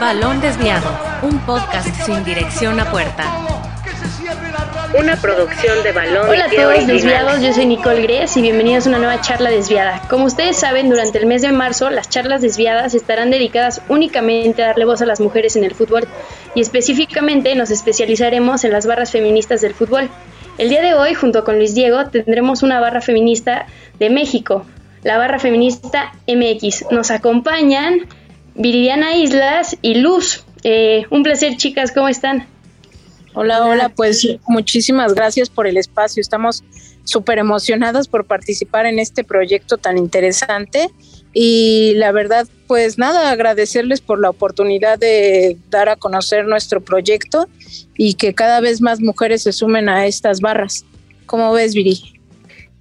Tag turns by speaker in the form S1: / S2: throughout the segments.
S1: Balón Desviado, un podcast sin dirección a puerta.
S2: Una producción de Balón
S3: Hola a todos desviados, yo soy Nicole Gres y bienvenidos a una nueva charla desviada. Como ustedes saben, durante el mes de marzo las charlas desviadas estarán dedicadas únicamente a darle voz a las mujeres en el fútbol y específicamente nos especializaremos en las barras feministas del fútbol. El día de hoy, junto con Luis Diego, tendremos una barra feminista de México, la barra feminista MX. Nos acompañan Viridiana Islas y Luz. Eh, un placer, chicas, ¿cómo están?
S4: Hola, hola, pues muchísimas gracias por el espacio. Estamos súper emocionadas por participar en este proyecto tan interesante y la verdad, pues nada, agradecerles por la oportunidad de dar a conocer nuestro proyecto y que cada vez más mujeres se sumen a estas barras. ¿Cómo ves, Viri?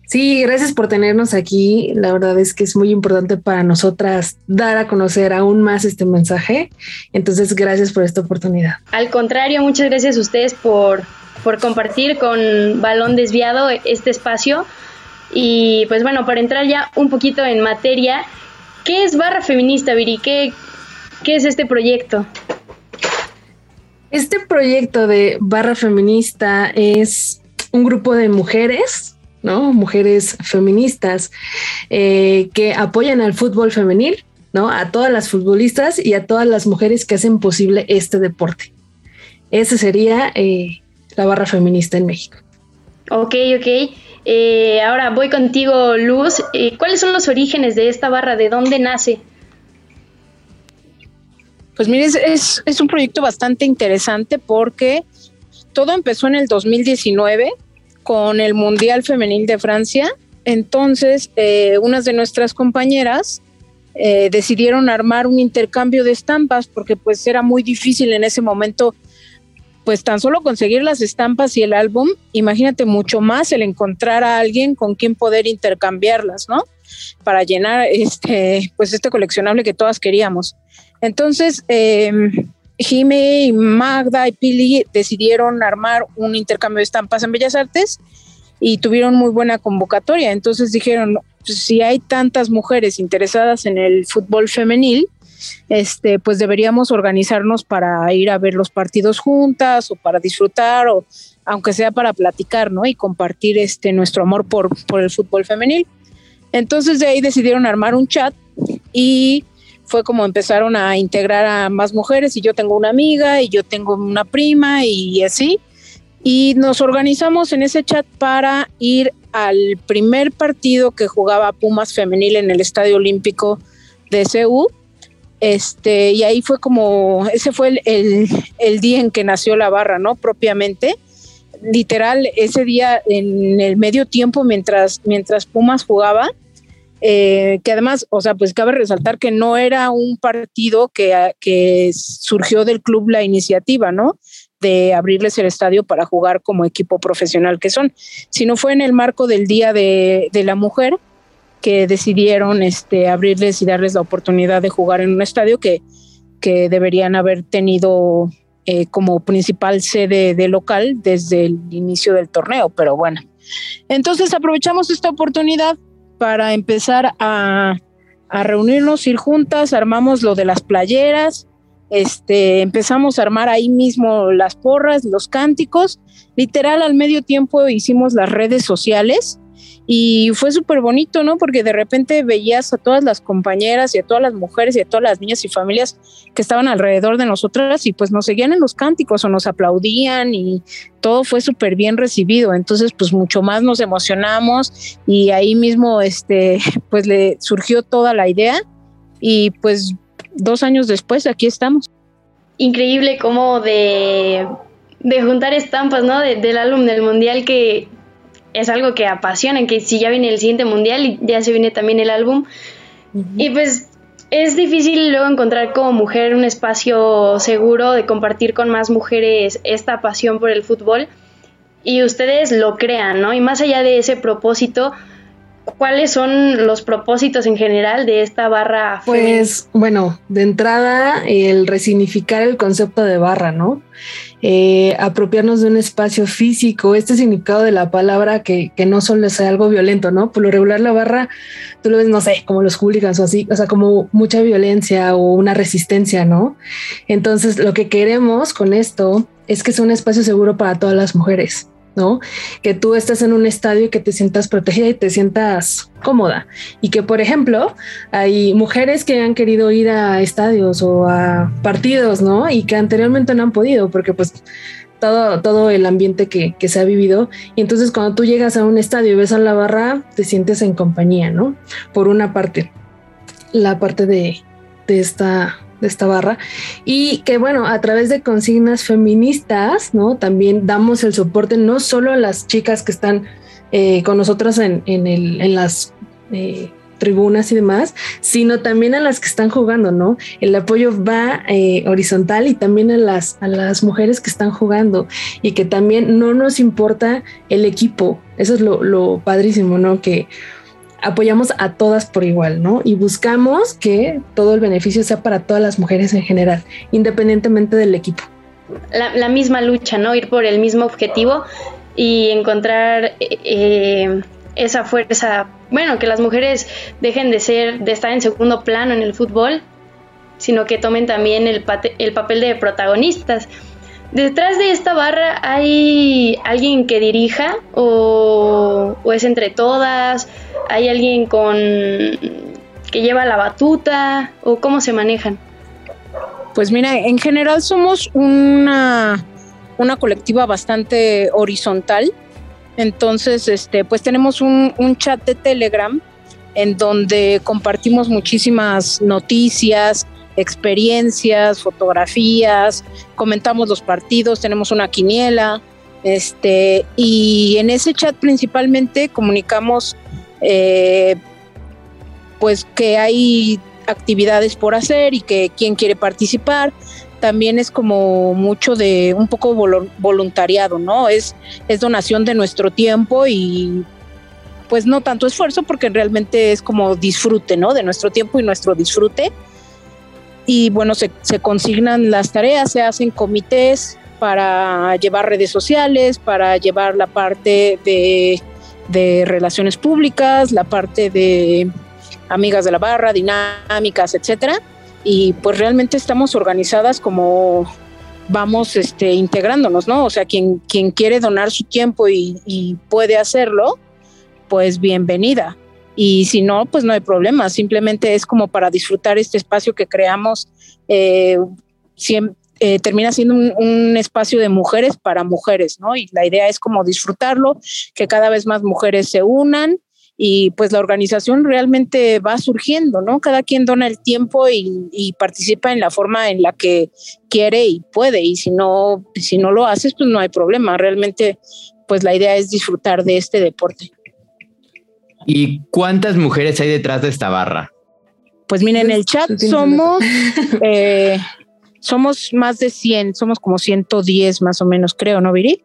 S5: Sí, gracias por tenernos aquí. La verdad es que es muy importante para nosotras dar a conocer aún más este mensaje. Entonces, gracias por esta oportunidad.
S3: Al contrario, muchas gracias a ustedes por, por compartir con Balón Desviado este espacio. Y pues bueno, para entrar ya un poquito en materia, ¿qué es Barra Feminista, Viri? ¿Qué, qué es este proyecto?
S5: Este proyecto de Barra Feminista es un grupo de mujeres ¿no? Mujeres feministas eh, que apoyan al fútbol femenil, ¿no? A todas las futbolistas y a todas las mujeres que hacen posible este deporte. Esa sería eh, la barra feminista en México.
S3: Ok, ok. Eh, ahora voy contigo, Luz. ¿Cuáles son los orígenes de esta barra? ¿De dónde nace?
S4: Pues mire, es, es un proyecto bastante interesante porque todo empezó en el 2019 con el Mundial Femenil de Francia. Entonces, eh, unas de nuestras compañeras eh, decidieron armar un intercambio de estampas porque pues era muy difícil en ese momento pues tan solo conseguir las estampas y el álbum, imagínate mucho más el encontrar a alguien con quien poder intercambiarlas, ¿no? Para llenar este, pues este coleccionable que todas queríamos. Entonces, eh, Jime y Magda y Pili decidieron armar un intercambio de estampas en Bellas Artes y tuvieron muy buena convocatoria. Entonces dijeron, pues, si hay tantas mujeres interesadas en el fútbol femenil, este, pues deberíamos organizarnos para ir a ver los partidos juntas o para disfrutar o aunque sea para platicar, ¿no? Y compartir este nuestro amor por, por el fútbol femenil. Entonces de ahí decidieron armar un chat y fue como empezaron a integrar a más mujeres y yo tengo una amiga y yo tengo una prima y así. Y nos organizamos en ese chat para ir al primer partido que jugaba Pumas femenil en el Estadio Olímpico de CEU. Este, y ahí fue como, ese fue el, el día en que nació la barra, ¿no? Propiamente literal ese día en el medio tiempo mientras mientras Pumas jugaba eh, que además, o sea, pues cabe resaltar que no era un partido que, que surgió del club la iniciativa, ¿no? de abrirles el estadio para jugar como equipo profesional que son, sino fue en el marco del Día de, de la Mujer que decidieron este, abrirles y darles la oportunidad de jugar en un estadio que, que deberían haber tenido eh, como principal sede de local desde el inicio del torneo, pero bueno. Entonces aprovechamos esta oportunidad para empezar a, reunirnos, ir juntas, armamos lo de las playeras, este, empezamos a armar ahí mismo las porras, los cánticos, literal al medio tiempo hicimos las redes sociales y fue súper bonito, ¿no? Porque de repente veías a todas las compañeras y a todas las mujeres y a todas las niñas y familias que estaban alrededor de nosotras y pues nos seguían en los cánticos o nos aplaudían y todo fue súper bien recibido. Entonces, pues mucho más nos emocionamos y ahí mismo, este, pues le surgió toda la idea y pues dos años después aquí estamos.
S3: Increíble como de, de juntar estampas, ¿no? del álbum del mundial que es algo que apasiona, que si ya viene el siguiente mundial y ya se viene también el álbum. Y pues es difícil luego encontrar como mujer un espacio seguro de compartir con más mujeres esta pasión por el fútbol y ustedes lo crean, ¿no? Y más allá de ese propósito, ¿cuáles son los propósitos en general de esta barra?
S5: Pues bueno, de entrada el resignificar el concepto de barra, ¿no? Eh, apropiarnos de un espacio físico, este significado de la palabra que, que, no solo sea algo violento, ¿no? Por lo regular la barra, tú lo ves, no sé, como los hooligans o así, o sea, como mucha violencia o una resistencia, ¿no? Entonces, lo que queremos con esto es que sea un espacio seguro para todas las mujeres. ¿No? Que tú estés en un estadio y que te sientas protegida y te sientas cómoda. Y que, por ejemplo, hay mujeres que han querido ir a estadios o a partidos, ¿no? Y que anteriormente no han podido porque pues todo, todo el ambiente que, que se ha vivido. Y entonces cuando tú llegas a un estadio y ves a la barra, te sientes en compañía, ¿no? Por una parte, la parte de, de esta de esta barra y que bueno, a través de consignas feministas, ¿no? También damos el soporte no solo a las chicas que están eh, con nosotros en, en, el, en las eh, tribunas y demás, sino también a las que están jugando, ¿no? El apoyo va eh, horizontal y también a las, a las mujeres que están jugando y que también no nos importa el equipo. Eso es lo, lo padrísimo, ¿no? Que apoyamos a todas por igual, ¿no? Y buscamos que todo el beneficio sea para todas las mujeres en general, independientemente del equipo.
S3: La, misma lucha, ¿no? Ir por el mismo objetivo y encontrar eh, esa fuerza, bueno, que las mujeres dejen de ser, de estar en segundo plano en el fútbol, sino que tomen también el, el papel de protagonistas. ¿Detrás de esta barra hay alguien que dirija o, es entre todas? ¿Hay alguien con que lleva la batuta o cómo se manejan?
S4: Pues mira, en general somos una, una colectiva bastante horizontal. Entonces, este, pues tenemos un chat de Telegram en donde compartimos muchísimas noticias, experiencias, fotografías, comentamos los partidos, tenemos una quiniela, este, y en ese chat principalmente comunicamos eh, pues que hay actividades por hacer y que quien quiere participar. También es como mucho de un poco voluntariado, ¿no? Es, es donación de nuestro tiempo y pues no tanto esfuerzo porque realmente es como disfrute, ¿no? De nuestro tiempo y nuestro disfrute. Y bueno, se, se consignan las tareas, se hacen comités para llevar redes sociales, para llevar la parte de de relaciones públicas, la parte de amigas de la barra, dinámicas, etcétera. Y pues realmente estamos organizadas como vamos este, integrándonos, ¿no? O sea, quien, quien quiere donar su tiempo y, puede hacerlo, pues bienvenida. Y si no, pues no hay problema. Simplemente es como para disfrutar este espacio que creamos eh, siempre, eh, termina siendo un, espacio de mujeres para mujeres, ¿no? Y la idea es como disfrutarlo, que cada vez más mujeres se unan y pues la organización realmente va surgiendo, ¿no? Cada quien dona el tiempo y, participa en la forma en la que quiere y puede y si no, si no lo haces, pues no hay problema. Realmente, pues la idea es disfrutar de este deporte.
S6: ¿Y cuántas mujeres hay detrás de esta barra?
S4: Pues miren, en el chat somos eh, somos más de 100, somos como 110 más o menos, creo, ¿no, Viri?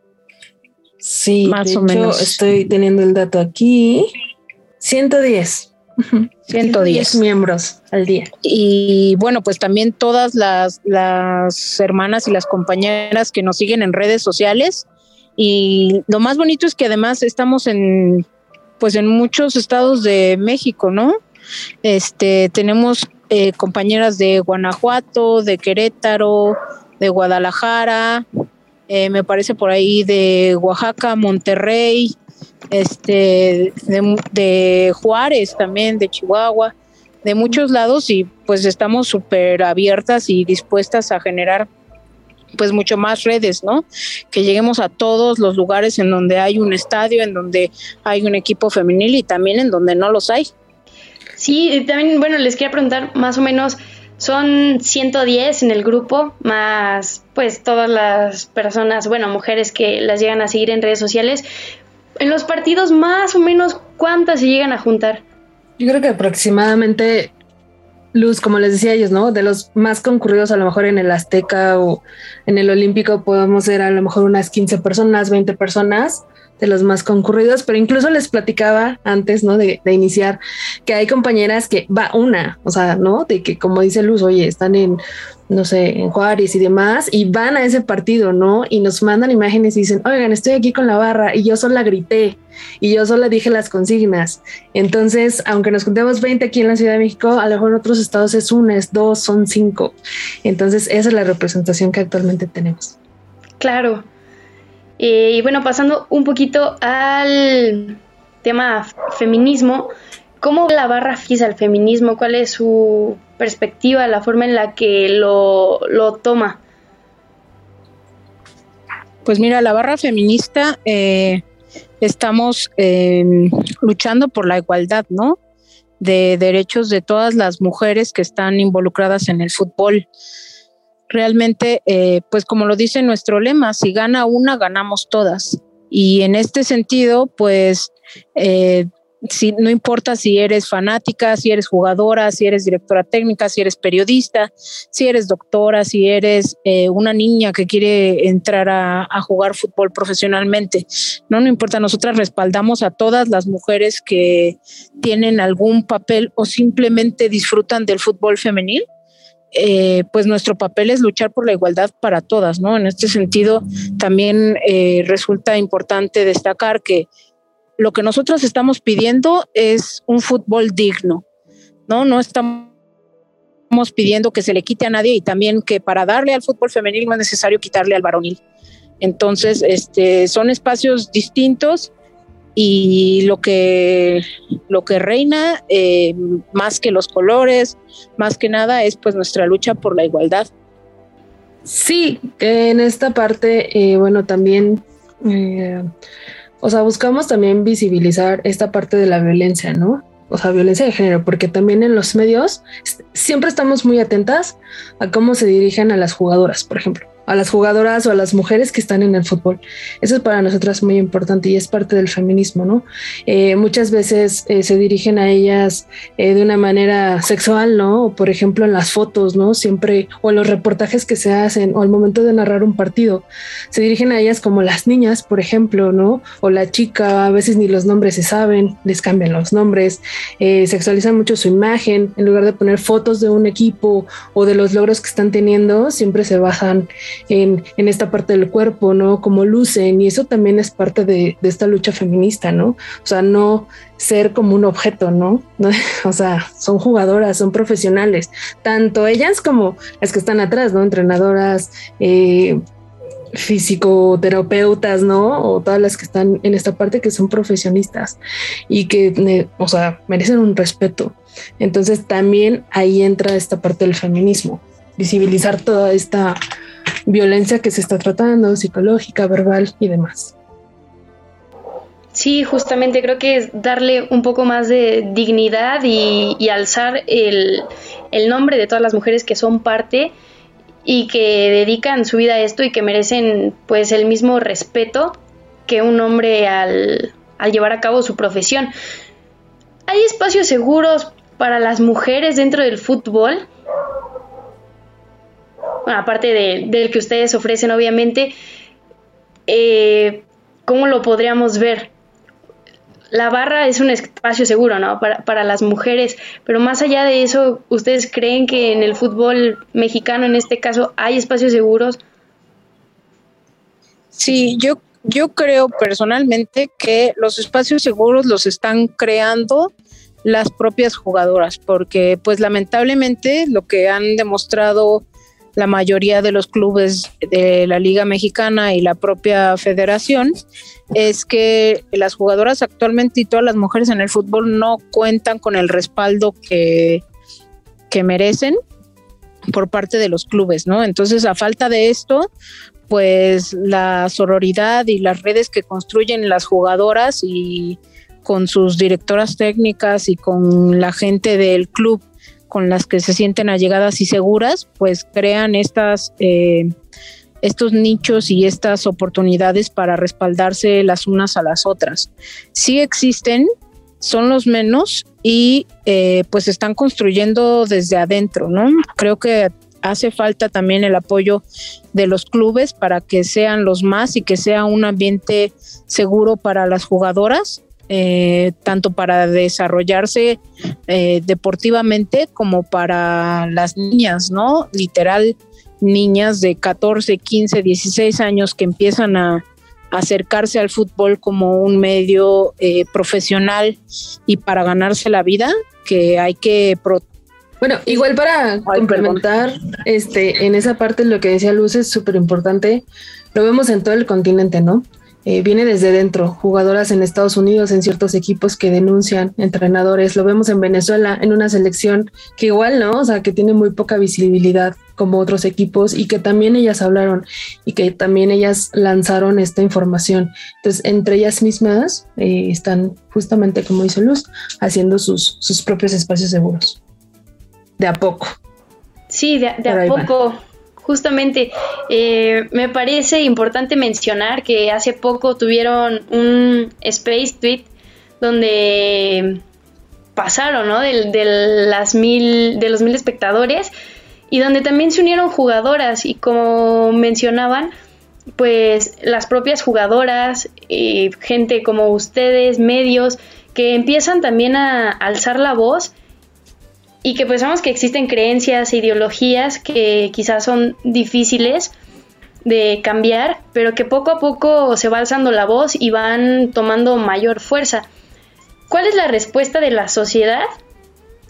S5: Sí, más o menos. Estoy teniendo el dato aquí. 110. 110 miembros al día.
S4: Y bueno, pues también todas las, las hermanas y las compañeras que nos siguen en redes sociales. Y lo más bonito es que además estamos en, pues en muchos estados de México, ¿no? Este, tenemos eh, compañeras de Guanajuato, de Querétaro, de Guadalajara, eh, me parece por ahí de Oaxaca, Monterrey, este, de, Juárez también, de Chihuahua, de muchos lados y pues estamos súper abiertas y dispuestas a generar pues mucho más redes, ¿no? Que lleguemos a todos los lugares en donde hay un estadio, en donde hay un equipo femenil y también en donde no los hay.
S3: Sí, también, bueno, les quería preguntar más o menos, son 110 en el grupo, más pues todas las personas, bueno, mujeres que las llegan a seguir en redes sociales. En los partidos, más o menos, ¿cuántas se llegan a juntar?
S5: Yo creo que aproximadamente, Luz, como les decía ellos, ¿no? De los más concurridos, a lo mejor en el Azteca o en el Olímpico, podemos ser a lo mejor unas 15 personas, 20 personas de los más concurridos, pero incluso les platicaba antes, ¿no? De, de, iniciar, que hay compañeras que va una, o sea, ¿no? De que como dice Luz, oye, están en, no sé, en Juárez y demás, y van a ese partido, ¿no? Y nos mandan imágenes y dicen, oigan, estoy aquí con la barra y yo sola grité y yo sola dije las consignas. Entonces, aunque nos juntemos 20 aquí en la Ciudad de México, a lo mejor en otros estados es una, es dos, son cinco. Entonces, esa es la representación que actualmente tenemos.
S3: Claro, eh, y bueno, pasando un poquito al tema feminismo, ¿cómo la barra fija el feminismo? ¿Cuál es su perspectiva, la forma en la que lo, lo toma?
S4: Pues mira, la barra feminista eh, estamos eh, luchando por la igualdad, ¿no? De derechos de todas las mujeres que están involucradas en el fútbol realmente, eh, pues como lo dice nuestro lema, si gana una, ganamos todas. Y en este sentido, pues eh, no importa si eres fanática, si eres jugadora, si eres directora técnica, si eres periodista, si eres doctora, si eres eh, una niña que quiere entrar a, a, jugar fútbol profesionalmente. No, no importa, nosotras respaldamos a todas las mujeres que tienen algún papel o simplemente disfrutan del fútbol femenil eh, pues nuestro papel es luchar por la igualdad para todas, ¿no? En este sentido, también eh, resulta importante destacar que lo que nosotros estamos pidiendo es un fútbol digno, ¿no? No estamos pidiendo que se le quite a nadie y también que para darle al fútbol femenil no es necesario quitarle al varonil. Entonces, este, son espacios distintos y lo que, lo que reina, eh, más que los colores, más que nada, es pues nuestra lucha por la igualdad.
S5: Sí, en esta parte, eh, bueno, también, eh, o sea, buscamos también visibilizar esta parte de la violencia, ¿no? O sea, violencia de género, porque también en los medios siempre estamos muy atentas a cómo se dirigen a las jugadoras, por ejemplo a las jugadoras o a las mujeres que están en el fútbol. Eso es para nosotras muy importante y es parte del feminismo, ¿no? Eh, muchas veces eh, se dirigen a ellas eh, de una manera sexual, ¿no? Por ejemplo en las fotos, ¿no? Siempre, o en los reportajes que se hacen, o al momento de narrar un partido, se dirigen a ellas como las niñas, por ejemplo, ¿no? O la chica, a veces ni los nombres se saben, les cambian los nombres, sexualizan mucho su imagen, en lugar de poner fotos de un equipo o de los logros que están teniendo, siempre se bajan en, esta parte del cuerpo, ¿no? Como lucen y eso también es parte de, esta lucha feminista, ¿no? O sea, no ser como un objeto, ¿no? O sea, son jugadoras, son profesionales, tanto ellas como las que están atrás, ¿no? Entrenadoras, eh, físico-terapeutas, ¿no? O todas las que están en esta parte que son profesionistas y que, eh, o sea, merecen un respeto. Entonces también ahí entra esta parte del feminismo, visibilizar toda esta violencia que se está tratando, psicológica, verbal y demás.
S3: Sí, justamente creo que es darle un poco más de dignidad y, alzar el, nombre de todas las mujeres que son parte y que dedican su vida a esto y que merecen pues el mismo respeto que un hombre al, al llevar a cabo su profesión. ¿Hay espacios seguros para las mujeres dentro del fútbol? Aparte del que ustedes ofrecen, obviamente, eh, ¿cómo lo podríamos ver? La barra es un espacio seguro, ¿no? Para, para, las mujeres, pero más allá de eso, ¿ustedes creen que en el fútbol mexicano, en este caso, hay espacios seguros?
S4: Sí, yo, yo creo personalmente que los espacios seguros los están creando las propias jugadoras, porque pues lamentablemente lo que han demostrado la mayoría de los clubes de la Liga Mexicana y la propia federación es que las jugadoras actualmente y todas las mujeres en el fútbol no cuentan con el respaldo que, que merecen por parte de los clubes, ¿no? Entonces, a falta de esto, pues la sororidad y las redes que construyen las jugadoras y con sus directoras técnicas y con la gente del club con las que se sienten allegadas y seguras, pues crean eh, estos nichos y estas oportunidades para respaldarse las unas a las otras. Sí existen, son los menos y eh, pues están construyendo desde adentro, ¿no? Creo que hace falta también el apoyo de los clubes para que sean los más y que sea un ambiente seguro para las jugadoras, eh, tanto para desarrollarse eh, deportivamente como para las niñas, ¿no? Literal, niñas de 14, 15, 16 años que empiezan a, acercarse al fútbol como un medio eh, profesional y para ganarse la vida, que hay que
S5: bueno, igual para complementar, este, en esa parte lo que decía Luz es súper importante. Lo vemos en todo el continente, ¿no? Eh, viene desde dentro, jugadoras en Estados Unidos, en ciertos equipos que denuncian, entrenadores, lo vemos en Venezuela, en una selección que igual, ¿no? O sea, que tiene muy poca visibilidad como otros equipos y que también ellas hablaron y que también ellas lanzaron esta información. Entonces, entre ellas mismas eh, están justamente, como dice Luz, haciendo sus, sus propios espacios seguros de a poco.
S3: Sí, de, a poco. Justamente, eh, me parece importante mencionar que hace poco tuvieron un Space Tweet donde pasaron, ¿no? De, de, los mil espectadores y donde también se unieron jugadoras y como mencionaban, pues las propias jugadoras, eh, gente como ustedes, medios, que empiezan también a alzar la voz y que pensamos que existen creencias e ideologías que quizás son difíciles de cambiar, pero que poco a poco se va alzando la voz y van tomando mayor fuerza. ¿Cuál es la respuesta de la sociedad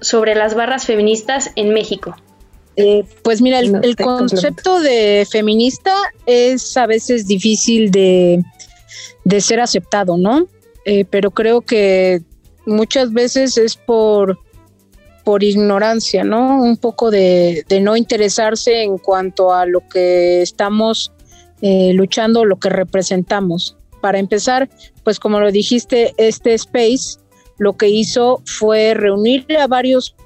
S3: sobre las barras feministas en México?
S4: Eh, pues mira, el, concepto de feminista es a veces difícil de, ser aceptado, ¿no? Eh, pero creo que muchas veces es por por ignorancia, ¿no? Un poco de, no interesarse en cuanto a lo que estamos eh, luchando, lo que representamos. Para empezar, pues como lo dijiste, este space lo que hizo fue reunir a varios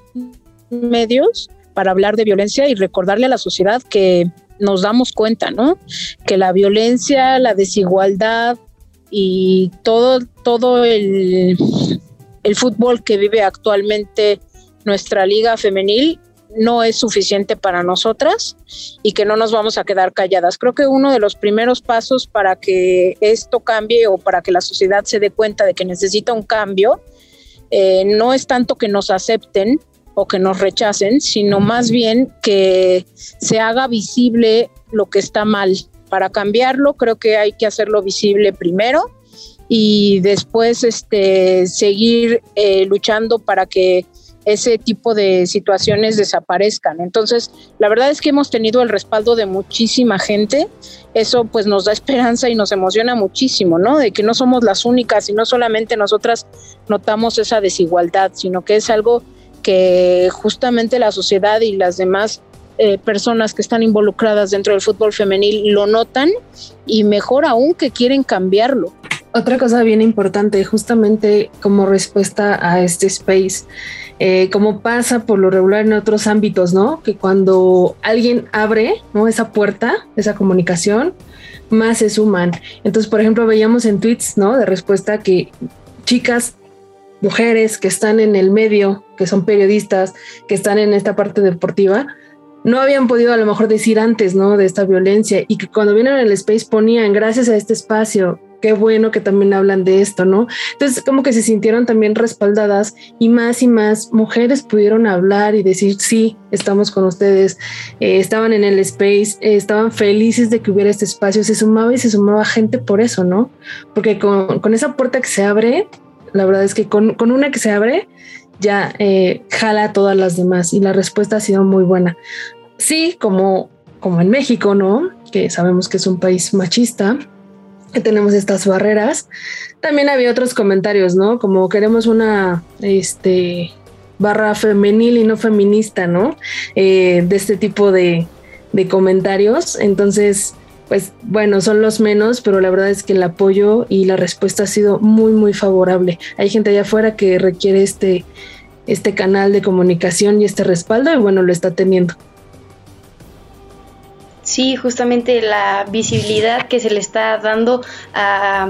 S4: medios para hablar de violencia y recordarle a la sociedad que nos damos cuenta, ¿no? Que la violencia, la desigualdad y todo, todo el, el fútbol que vive actualmente nuestra liga femenil no es suficiente para nosotras y que no nos vamos a quedar calladas. Creo que uno de los primeros pasos para que esto cambie o para que la sociedad se dé cuenta de que necesita un cambio, eh, no es tanto que nos acepten o que nos rechacen, sino más bien que se haga visible lo que está mal. Para cambiarlo, creo que hay que hacerlo visible primero y después este, seguir eh, luchando para que ese tipo de situaciones desaparezcan. Entonces, la verdad es que hemos tenido el respaldo de muchísima gente. Eso pues nos da esperanza y nos emociona muchísimo, ¿no? De que no somos las únicas y no solamente nosotras notamos esa desigualdad, sino que es algo que justamente la sociedad y las demás eh, personas que están involucradas dentro del fútbol femenil lo notan y mejor aún que quieren cambiarlo.
S5: Otra cosa bien importante, justamente como respuesta a este space, eh, como pasa por lo regular en otros ámbitos, ¿no? Que cuando alguien abre. Esa puerta, esa comunicación, más se suman. Entonces, por ejemplo, veíamos en tweets, ¿no? De respuesta que chicas, mujeres que están en el medio, que son periodistas, que están en esta parte deportiva, no habían podido a lo mejor decir antes, ¿no? De esta violencia y que cuando vienen al space ponían, gracias a este espacio, qué bueno que también hablan de esto, ¿no? Entonces, como que se sintieron también respaldadas y más y más mujeres pudieron hablar y decir, sí, estamos con ustedes, eh, estaban en el space, eh, estaban felices de que hubiera este espacio, se sumaba y se sumaba gente por eso, ¿no? Porque con, esa puerta que se abre, la verdad es que con, una que se abre, ya eh, jala a todas las demás y la respuesta ha sido muy buena. Sí, como, como en México, ¿no? Que sabemos que es un país machista, tenemos estas barreras. También había otros comentarios, ¿no? Como queremos una este, barra femenil y no feminista, ¿no? Eh, de este tipo de, de comentarios. Entonces, pues bueno, son los menos, pero la verdad es que el apoyo y la respuesta ha sido muy, muy favorable. Hay gente allá afuera que requiere este, este canal de comunicación y este respaldo y bueno, lo está teniendo.
S3: Sí, justamente la visibilidad que se le está dando a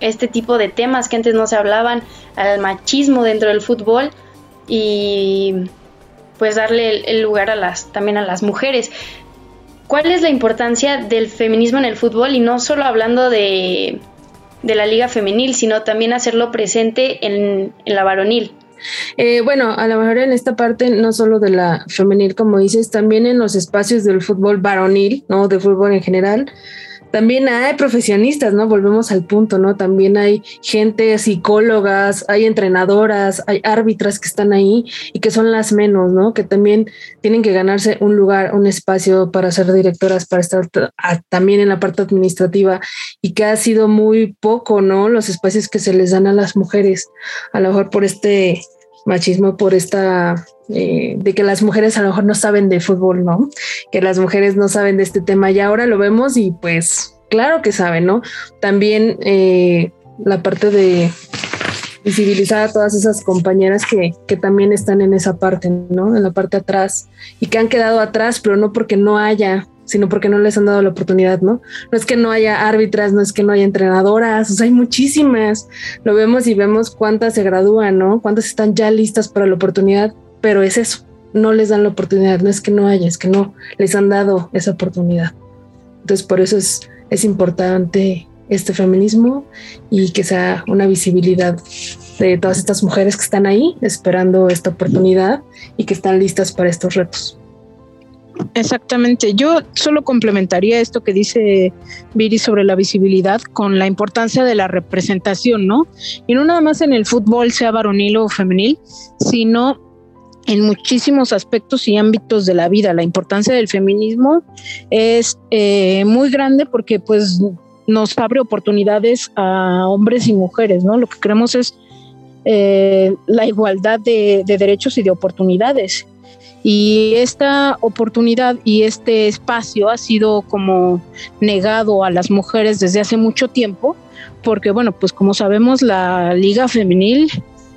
S3: este tipo de temas que antes no se hablaban, al machismo dentro del fútbol y pues darle el, lugar a las, también a las mujeres. ¿Cuál es la importancia del feminismo en el fútbol? Y no solo hablando de, la liga femenil, sino también hacerlo presente en, la varonil.
S5: Eh, bueno, a lo mejor en esta parte, no solo de la femenil, como dices, también en los espacios del fútbol varonil, ¿no? De fútbol en general, también hay profesionistas, ¿no? Volvemos al punto, ¿no? También hay gente, psicólogas, hay entrenadoras, hay árbitras que están ahí y que son las menos, ¿no? Que también tienen que ganarse un lugar, un espacio para ser directoras, para estar también en la parte administrativa y que ha sido muy poco, ¿no? Los espacios que se les dan a las mujeres, a lo mejor por este machismo, por esta eh, de que las mujeres a lo mejor no saben de fútbol, ¿no? Que las mujeres no saben de este tema y ahora lo vemos y pues claro que saben, ¿no? También eh, la parte de visibilizar a todas esas compañeras que, que, también están en esa parte, ¿no? En la parte atrás y que han quedado atrás, pero no porque no haya sino porque no les han dado la oportunidad, ¿no? No es que no haya árbitras, no es que no haya entrenadoras, o sea, hay muchísimas. Lo vemos y vemos cuántas se gradúan, ¿no? Cuántas están ya listas para la oportunidad, pero es eso, no les dan la oportunidad, no es que no haya, es que no les han dado esa oportunidad. Entonces, por eso es, es importante este feminismo y que sea una visibilidad de todas estas mujeres que están ahí esperando esta oportunidad y que están listas para estos retos.
S4: Exactamente. Yo solo complementaría esto que dice Viri sobre la visibilidad con la importancia de la representación, ¿no? Y no nada más en el fútbol, sea varonil o femenil, sino en muchísimos aspectos y ámbitos de la vida. La importancia del feminismo es eh, muy grande porque pues nos abre oportunidades a hombres y mujeres, ¿no? Lo que queremos es eh, la igualdad de, de derechos y de oportunidades. Y esta oportunidad y este espacio ha sido como negado a las mujeres desde hace mucho tiempo, porque bueno, pues como sabemos la liga femenil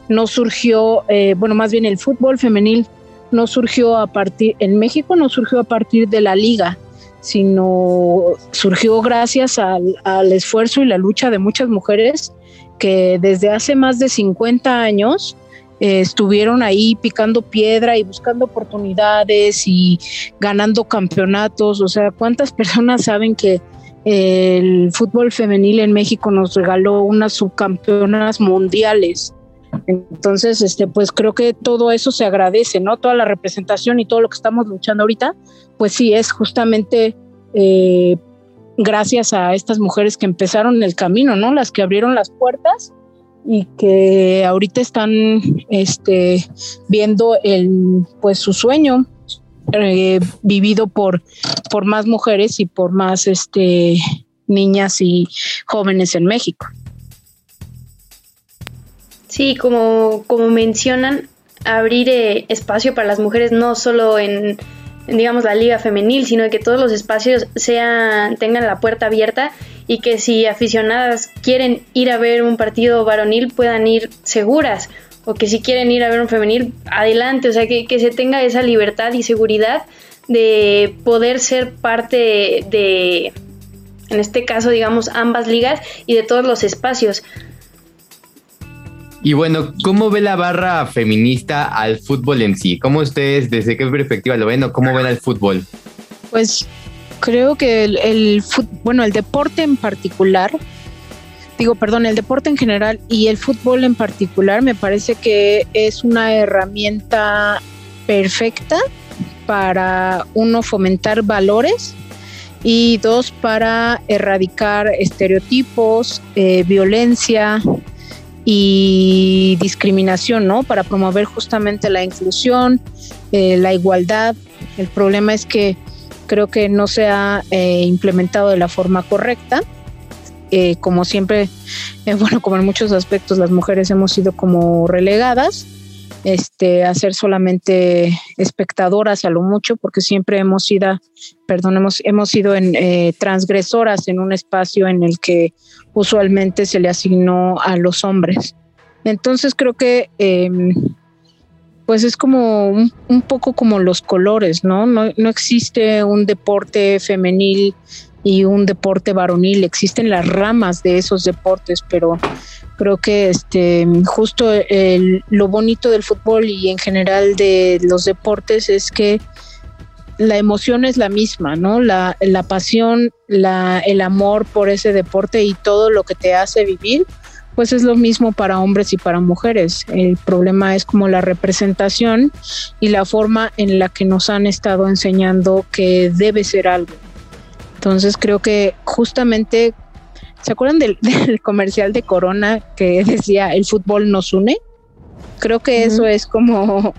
S4: no surgió, eh, bueno, más bien el fútbol femenil no surgió a partir, en México no surgió a partir de la liga, sino surgió gracias al, al esfuerzo y la lucha de muchas mujeres que desde hace más de 50 años eh, estuvieron ahí picando piedra y buscando oportunidades y ganando campeonatos. O sea, ¿cuántas personas saben que el fútbol femenil en México nos regaló unas subcampeonas mundiales? Entonces, este, pues creo que todo eso se agradece, ¿no? Toda la representación y todo lo que estamos luchando ahorita, pues sí, es justamente eh, gracias a estas mujeres que empezaron el camino, ¿no? Las que abrieron las puertas y que ahorita están este, viendo el, pues, su sueño eh, vivido por, por más mujeres y por más este, niñas y jóvenes en México.
S3: Sí, como, como mencionan, abrir eh, espacio para las mujeres no solo en, digamos, la liga femenil, sino que todos los espacios sean, tengan la puerta abierta y que si aficionadas quieren ir a ver un partido varonil puedan ir seguras o que si quieren ir a ver un femenil, adelante, o sea, que, que se tenga esa libertad y seguridad de poder ser parte de, en este caso, digamos, ambas ligas y de todos los espacios.
S6: Y bueno, ¿cómo ve la barra feminista al fútbol en sí? ¿Cómo ustedes, desde qué perspectiva lo ven o cómo ven al fútbol?
S4: Pues creo que el, el bueno, el deporte en particular, digo, perdón, el deporte en general y el fútbol en particular me parece que es una herramienta perfecta para uno fomentar valores y dos para erradicar estereotipos, eh, violencia, y discriminación, ¿no? Para promover justamente la inclusión, eh, la igualdad. El problema es que creo que no se ha eh, implementado de la forma correcta. Eh, como siempre, bueno, como en muchos aspectos las mujeres hemos sido como relegadas este, a ser solamente espectadoras a lo mucho, porque siempre hemos sido, perdón, hemos, hemos sido en, transgresoras en un espacio en el que usualmente se le asignó a los hombres. Entonces creo que em, pues es como un, poco como los colores, ¿no? ¿no? ¿no? existe un deporte femenil y un deporte varonil. Existen las ramas de esos deportes, pero creo que este justo lo bonito del fútbol y en general de los deportes es que la emoción es la misma, ¿no? La, la pasión, la, el amor por ese deporte y todo lo que te hace vivir, pues es lo mismo para hombres y para mujeres. El problema es como la representación y la forma en la que nos han estado enseñando que debe ser algo. Entonces creo que justamente, ¿se acuerdan del, comercial de Corona que decía el fútbol nos une? Creo que eso es como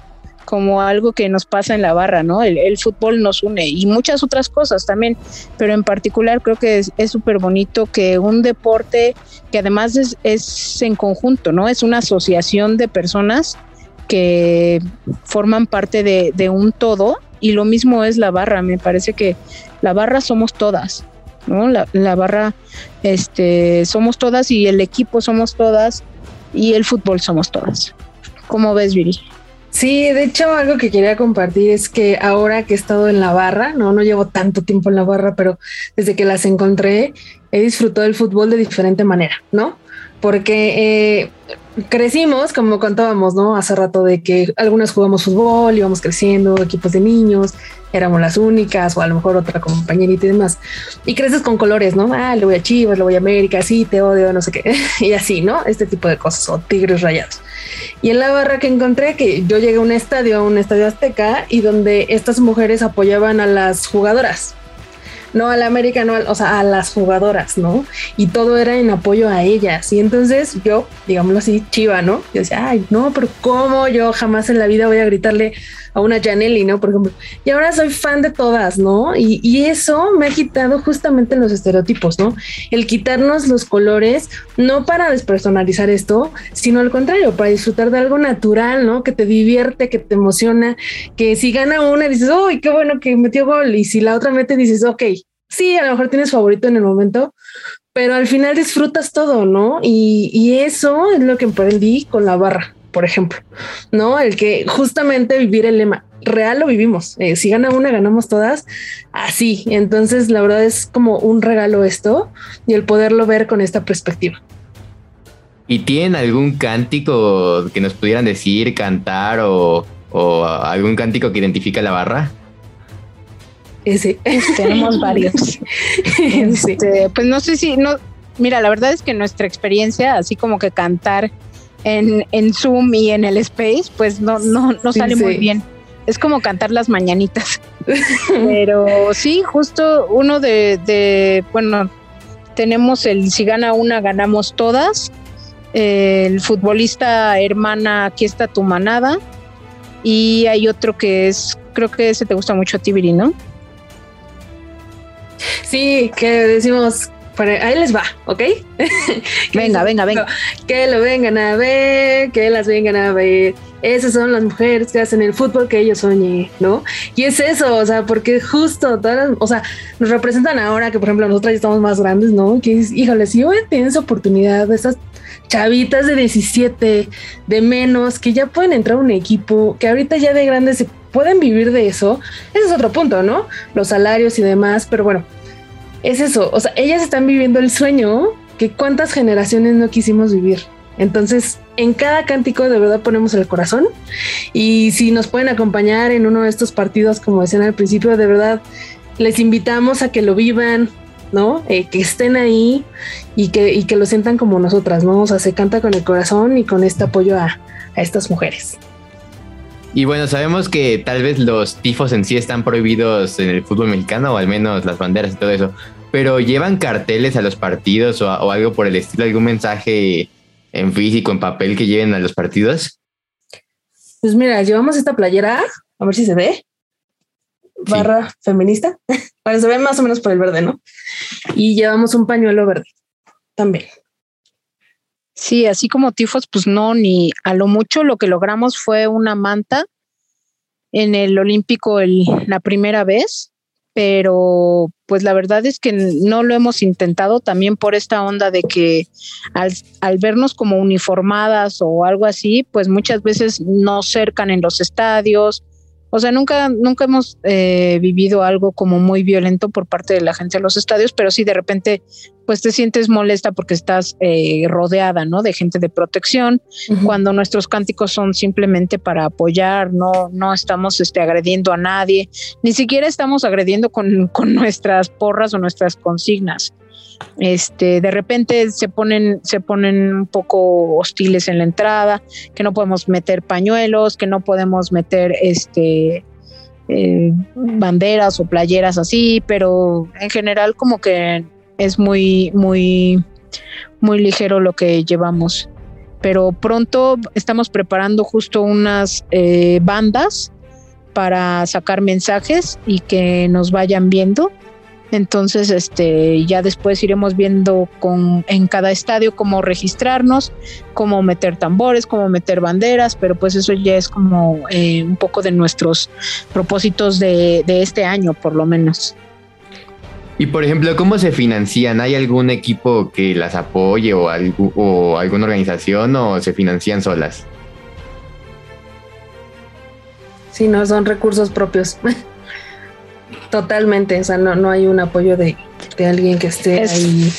S4: como algo que nos pasa en la barra, ¿no? El, fútbol nos une y muchas otras cosas también, pero en particular creo que es súper bonito que un deporte que además es, en conjunto, ¿no? Es una asociación de personas que forman parte de, de un todo y lo mismo es la barra, me parece que la barra somos todas, ¿no? La, la barra este, somos todas y el equipo somos todas y el fútbol somos todas. ¿Cómo ves, Viri?
S5: Sí, de hecho, algo que quería compartir es que ahora que he estado en la barra, no, no llevo tanto tiempo en la barra, pero desde que las encontré, he disfrutado del fútbol de diferente manera, ¿no? Porque eh, crecimos, como contábamos, ¿no? Hace rato de que algunas jugamos fútbol, íbamos creciendo, equipos de niños, éramos las únicas, o a lo mejor otra compañerita y demás. Y creces con colores, ¿no? Ah, le voy a Chivas, le voy a América, sí, te odio, no sé qué. y así, ¿no? Este tipo de cosas, o tigres rayados. Y en la barra que encontré, que yo llegué a un estadio, a un estadio azteca, y donde estas mujeres apoyaban a las jugadoras no a la América, no, o sea, a las jugadoras, ¿no? Y todo era en apoyo a ellas. Y entonces yo, digámoslo así, chiva, ¿no? Yo decía, ay, no, pero ¿cómo yo jamás en la vida voy a gritarle a una Janelli, ¿no? Por ejemplo. Y ahora soy fan de todas, ¿no? Y, y eso me ha quitado justamente los estereotipos, ¿no? El quitarnos los colores, no para despersonalizar esto, sino al contrario, para disfrutar de algo natural, ¿no? Que te divierte, que te emociona, que si gana una dices, uy, qué bueno que metió gol. Y si la otra mete dices, ok, sí, a lo mejor tienes favorito en el momento, pero al final disfrutas todo, ¿no? Y, y, eso es lo que aprendí con la barra, por ejemplo, ¿no? El que justamente vivir el lema, real lo vivimos, eh, si gana una, ganamos todas, así. Entonces, la verdad es como un regalo esto y el poderlo ver con esta perspectiva.
S6: ¿Y tienen algún cántico que nos pudieran decir, cantar o, o algún cántico que identifica la barra?
S4: Ese. Tenemos varios. Este, pues no sé si, no, mira, la verdad es que nuestra experiencia, así como que cantar en, en Zoom y en el Space, pues no, no, no sale muy bien. Es como cantar las mañanitas. Pero sí, justo uno de, de, bueno, tenemos el si gana una, ganamos todas. El futbolista hermana, aquí está tu manada. Y hay otro que es, creo que ese te gusta mucho a ti, Viri, ¿no?
S5: Sí, que decimos, ahí les va, ¿ok?
S4: venga, venga, venga.
S5: Que lo vengan a ver, que las vengan a ver. Esas son las mujeres que hacen el fútbol que ellos soñé, ¿no? Y es eso, o sea, porque justo todas, o sea, nos representan ahora que, por ejemplo, nosotras ya estamos más grandes, ¿no? Que es, híjole, si yo tengo esa oportunidad de estas chavitas de 17, de menos, que ya pueden entrar a un equipo, que ahorita ya de grandes se pueden vivir de eso, ese es otro punto, ¿no? Los salarios y demás, pero bueno, es eso, o sea, ellas están viviendo el sueño que cuántas generaciones no quisimos vivir. Entonces, en cada cántico de verdad ponemos el corazón y si nos pueden acompañar en uno de estos partidos, como decían al principio, de verdad les invitamos a que lo vivan, ¿no? Eh, que estén ahí y que, y que lo sientan como nosotras, ¿no? O sea, se canta con el corazón y con este apoyo a, a estas mujeres.
S6: Y bueno, sabemos que tal vez los tifos en sí están prohibidos en el fútbol mexicano, o al menos las banderas y todo eso, pero llevan carteles a los partidos o, algo por el estilo, algún mensaje en físico, en papel que lleven a los partidos.
S5: Pues mira, llevamos esta playera, a ver si se ve, barra feminista, para se ve más o menos por el verde, ¿no? Y llevamos un pañuelo verde también.
S4: Sí, así como tifos, pues no, ni a lo mucho lo que logramos fue una manta en el Olímpico la primera vez, pero pues la verdad es que no lo hemos intentado también por esta onda de que al, al vernos como uniformadas o algo así, pues muchas veces nos cercan en los estadios O sea, nunca, nunca hemos eh, vivido algo como muy violento por parte de la gente de los estadios, pero sí de repente, pues te sientes molesta porque estás eh, rodeada, ¿no? De gente de protección, cuando nuestros cánticos son simplemente para apoyar, no, no estamos este, agrediendo a nadie, ni siquiera estamos agrediendo con, con nuestras porras o nuestras consignas este, de repente se ponen, se ponen un poco hostiles en la entrada, que no podemos meter pañuelos, que no podemos meter este eh, banderas o playeras así, pero en general como que es muy, muy, muy ligero lo que llevamos. Pero pronto estamos preparando justo unas eh, bandas para sacar mensajes y que nos vayan viendo entonces, este, ya después iremos viendo con, en cada estadio cómo registrarnos, cómo meter tambores, cómo meter banderas, pero pues eso ya es como eh, un poco de nuestros propósitos de, este año, por lo menos.
S6: Y por ejemplo, ¿cómo se financian? ¿Hay algún equipo que las apoye o, o alguna organización o se financian solas?
S5: Sí, no, son recursos propios. Totalmente, o sea, no, no hay un apoyo de, alguien que esté ahí.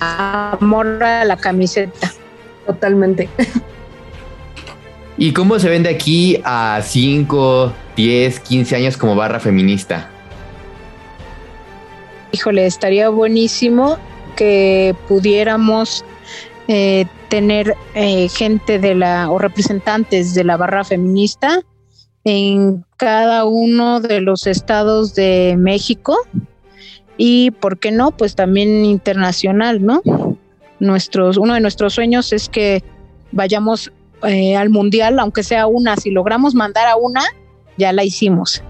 S4: Amor a la camiseta.
S5: Totalmente.
S6: ¿Y cómo se vende aquí a 5, 10, 15 años como barra feminista?
S4: Híjole, estaría buenísimo que pudiéramos eh, tener eh, gente de la o representantes de la barra feminista en cada uno de los estados de México y, ¿por qué no? Pues también internacional, ¿no? Nuestros, uno de nuestros sueños es que vayamos eh, al mundial, aunque sea una, si logramos mandar a una, ya la hicimos.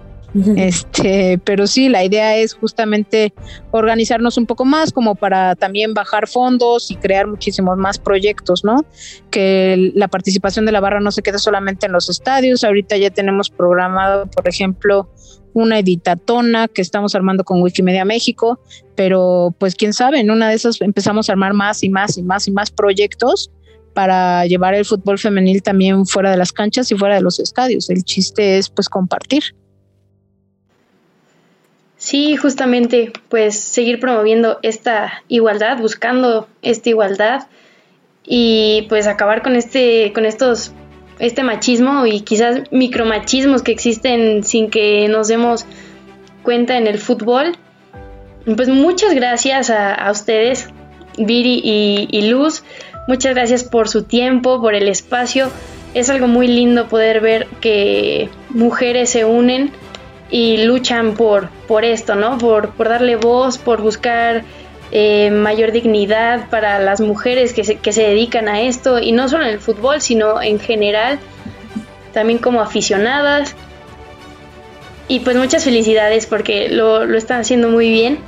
S4: Este, pero sí, la idea es justamente organizarnos un poco más como para también bajar fondos y crear muchísimos más proyectos, ¿no? Que la participación de la barra no se quede solamente en los estadios. Ahorita ya tenemos programado, por ejemplo, una editatona que estamos armando con Wikimedia México, pero pues quién sabe, en una de esas empezamos a armar más y más y más y más proyectos para llevar el fútbol femenil también fuera de las canchas y fuera de los estadios. El chiste es pues compartir.
S3: Sí, justamente, pues seguir promoviendo esta igualdad, buscando esta igualdad y pues acabar con este, con estos, este machismo y quizás micromachismos que existen sin que nos demos cuenta en el fútbol. Pues muchas gracias a, ustedes, Viri y, y Luz. Muchas gracias por su tiempo, por el espacio. Es algo muy lindo poder ver que mujeres se unen y luchan por, por esto, ¿no? Por, por darle voz, por buscar eh, mayor dignidad para las mujeres que se, que se dedican a esto, y no solo en el fútbol, sino en general, también como aficionadas. Y pues muchas felicidades porque lo, lo están haciendo muy bien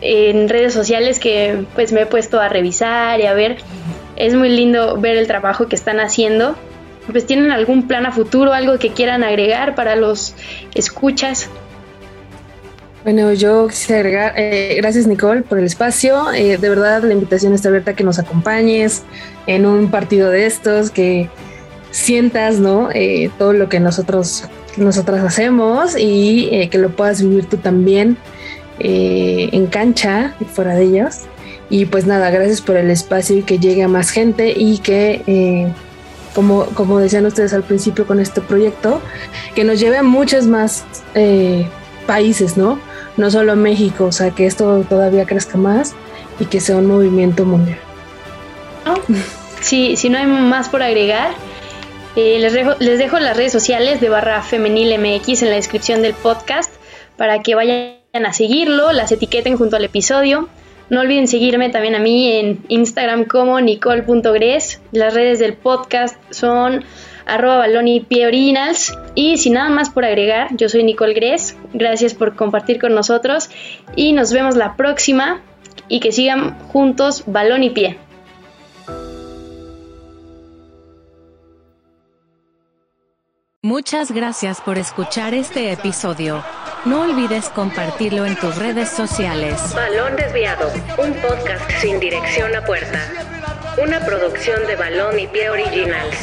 S3: en redes sociales que pues me he puesto a revisar y a ver. Es muy lindo ver el trabajo que están haciendo pues tienen algún plan a futuro, algo que quieran agregar para los escuchas.
S5: Bueno, yo quisiera agregar, eh, gracias Nicole por el espacio, eh, de verdad la invitación está abierta a que nos acompañes en un partido de estos, que sientas, ¿no? Eh, todo lo que nosotros, nosotras hacemos y que lo puedas vivir tú también en cancha y fuera de ellos. Y pues nada, gracias por el espacio y que llegue a más gente y que como, como decían ustedes al principio con este proyecto, que nos lleve a muchos más eh, países, ¿no? No solo México, o sea, que esto todavía crezca más y que sea un movimiento mundial.
S3: Sí, si no hay más por agregar, eh, les, dejo, les dejo las redes sociales de barra femenil MX en la descripción del podcast para que vayan a seguirlo, las etiqueten junto al episodio. No olviden seguirme también a mí en Instagram como nicole.gres. Las redes del podcast son arroba balón y pie originals. Y sin nada más por agregar, yo soy Nicole Gres. Gracias por compartir con nosotros y nos vemos la próxima. Y que sigan juntos balón y pie.
S1: Muchas gracias por escuchar este episodio. No olvides compartirlo en tus redes sociales.
S2: Balón Desviado, un podcast sin dirección a puerta. Una producción de Balón y Pie Originals.